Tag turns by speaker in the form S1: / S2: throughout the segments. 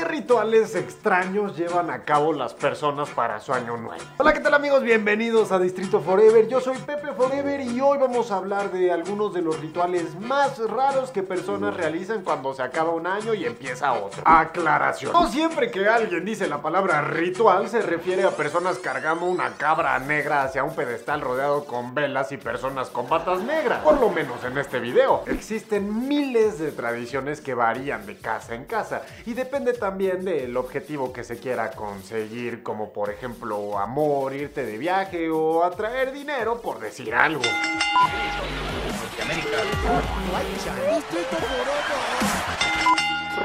S1: ¿Qué rituales extraños llevan a cabo las personas para su año nuevo? Hola, ¿qué tal amigos? Bienvenidos a Distrito Forever. Yo soy Pepe Forever y hoy vamos a hablar de algunos de los rituales más raros que personas realizan cuando se acaba un año y empieza otro. Aclaración. No siempre que alguien dice la palabra ritual se refiere a personas cargando una cabra negra hacia un pedestal rodeado con velas y personas con patas negras. Por lo menos en este video. Existen miles de tradiciones que varían de casa en casa y depende también del objetivo que se quiera conseguir, como por ejemplo amor, irte de viaje o atraer dinero, por decir algo.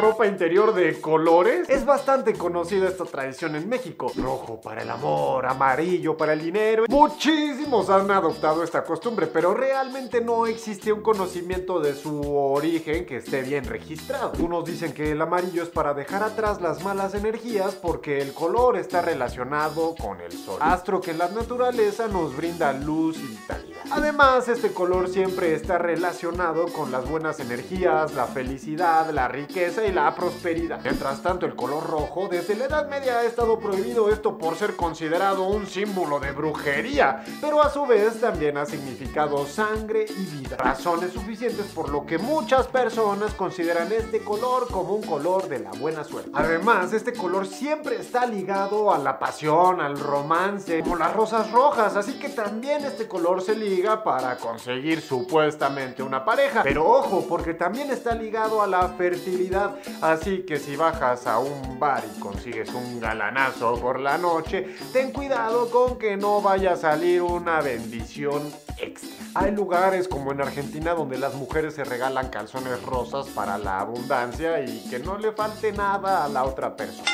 S1: Ropa interior de colores. Es bastante conocida esta tradición en México. Rojo para el amor, amarillo para el dinero. Muchísimos han adoptado esta costumbre, pero realmente no existe un conocimiento de su origen que esté bien registrado. Unos dicen que el amarillo es para dejar atrás las malas energías porque el color está relacionado con el sol, astro que la naturaleza nos brinda luz y vitalidad. Además, este color siempre está relacionado con las buenas energías, la felicidad, la riqueza y la prosperidad. Mientras tanto, el color rojo desde la Edad Media ha estado prohibido esto por ser considerado un símbolo de brujería, pero a su vez también ha significado sangre y vida. Razones suficientes por lo que muchas personas consideran este color como un color de la buena suerte. Además, este color siempre está ligado a la pasión, al romance, como las rosas rojas, así que también este color se liga para conseguir supuestamente una pareja. Pero ojo, porque también está ligado a la fertilidad. Así que si bajas a un bar y consigues un galanazo por la noche, ten cuidado con que no vaya a salir una bendición extra. Hay lugares como en Argentina donde las mujeres se regalan calzones rosas para la abundancia y que no le falte nada a la otra persona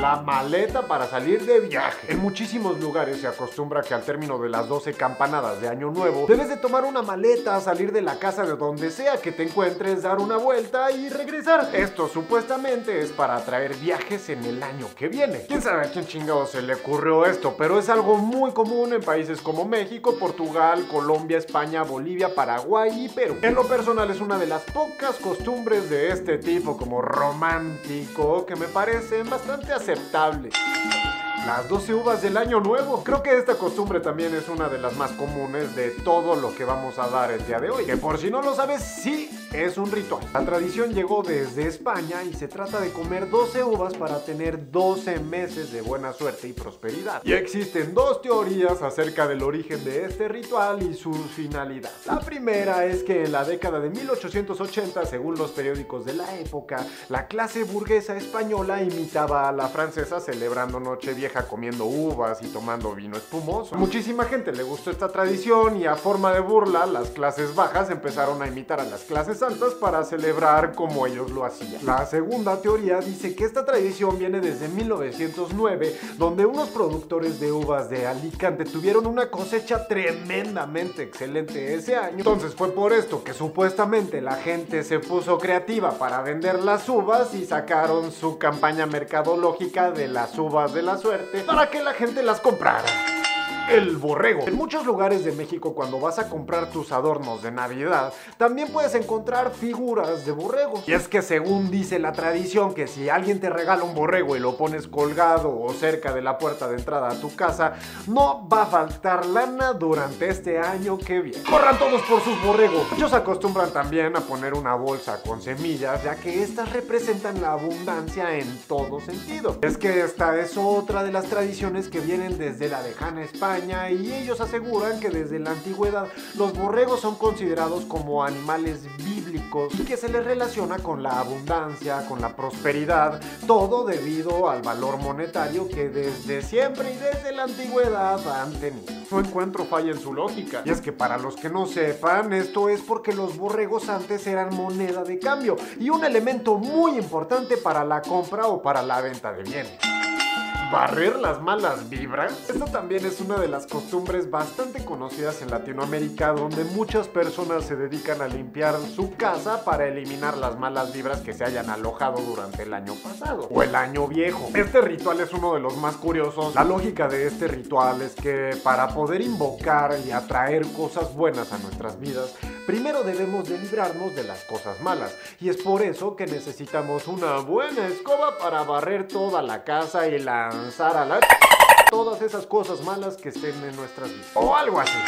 S1: la maleta para salir de viaje. En muchísimos lugares se acostumbra que al término de las 12 campanadas de Año Nuevo, debes de tomar una maleta, salir de la casa de donde sea que te encuentres, dar una vuelta y regresar. Esto supuestamente es para atraer viajes en el año que viene. Quién sabe a quién chingado se le ocurrió esto, pero es algo muy común en países como México, Portugal, Colombia, España, Bolivia, Paraguay y Perú. En lo personal es una de las pocas costumbres de este tipo como romántico que me parecen bastante aceptables las 12 uvas del año nuevo. Creo que esta costumbre también es una de las más comunes de todo lo que vamos a dar el día de hoy. Que por si no lo sabes, sí es un ritual. La tradición llegó desde España y se trata de comer 12 uvas para tener 12 meses de buena suerte y prosperidad. Y existen dos teorías acerca del origen de este ritual y su finalidad. La primera es que en la década de 1880, según los periódicos de la época, la clase burguesa española imitaba a la francesa celebrando Nochevieja comiendo uvas y tomando vino espumoso. Muchísima gente le gustó esta tradición y a forma de burla las clases bajas empezaron a imitar a las clases altas para celebrar como ellos lo hacían. La segunda teoría dice que esta tradición viene desde 1909 donde unos productores de uvas de Alicante tuvieron una cosecha tremendamente excelente ese año. Entonces fue por esto que supuestamente la gente se puso creativa para vender las uvas y sacaron su campaña mercadológica de las uvas de la suerte para que la gente las comprara el borrego. En muchos lugares de México cuando vas a comprar tus adornos de Navidad, también puedes encontrar figuras de borrego. Y es que según dice la tradición que si alguien te regala un borrego y lo pones colgado o cerca de la puerta de entrada a tu casa, no va a faltar lana durante este año que viene. Corran todos por sus borregos. Muchos acostumbran también a poner una bolsa con semillas, ya que estas representan la abundancia en todo sentido. Es que esta es otra de las tradiciones que vienen desde la lejana España y ellos aseguran que desde la antigüedad los borregos son considerados como animales bíblicos y que se les relaciona con la abundancia, con la prosperidad, todo debido al valor monetario que desde siempre y desde la antigüedad han tenido. No encuentro falla en su lógica. Y es que para los que no sepan, esto es porque los borregos antes eran moneda de cambio y un elemento muy importante para la compra o para la venta de bienes barrer las malas vibras. Esto también es una de las costumbres bastante conocidas en Latinoamérica donde muchas personas se dedican a limpiar su casa para eliminar las malas vibras que se hayan alojado durante el año pasado o el año viejo. Este ritual es uno de los más curiosos. La lógica de este ritual es que para poder invocar y atraer cosas buenas a nuestras vidas, primero debemos de librarnos de las cosas malas. Y es por eso que necesitamos una buena escoba para barrer toda la casa y lanzar a la... todas esas cosas malas que estén en nuestras vidas. O algo así.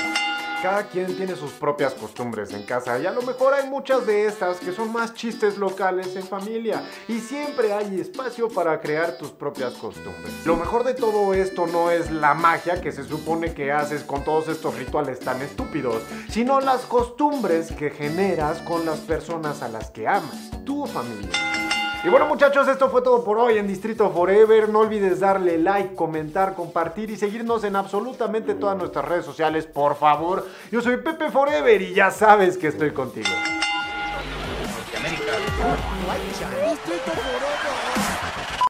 S1: Cada quien tiene sus propias costumbres en casa y a lo mejor hay muchas de estas que son más chistes locales en familia y siempre hay espacio para crear tus propias costumbres. Lo mejor de todo esto no es la magia que se supone que haces con todos estos rituales tan estúpidos, sino las costumbres que generas con las personas a las que amas, tu familia. Y bueno muchachos, esto fue todo por hoy en Distrito Forever. No olvides darle like, comentar, compartir y seguirnos en absolutamente todas nuestras redes sociales, por favor. Yo soy Pepe Forever y ya sabes que estoy contigo.
S2: Distrito Forever.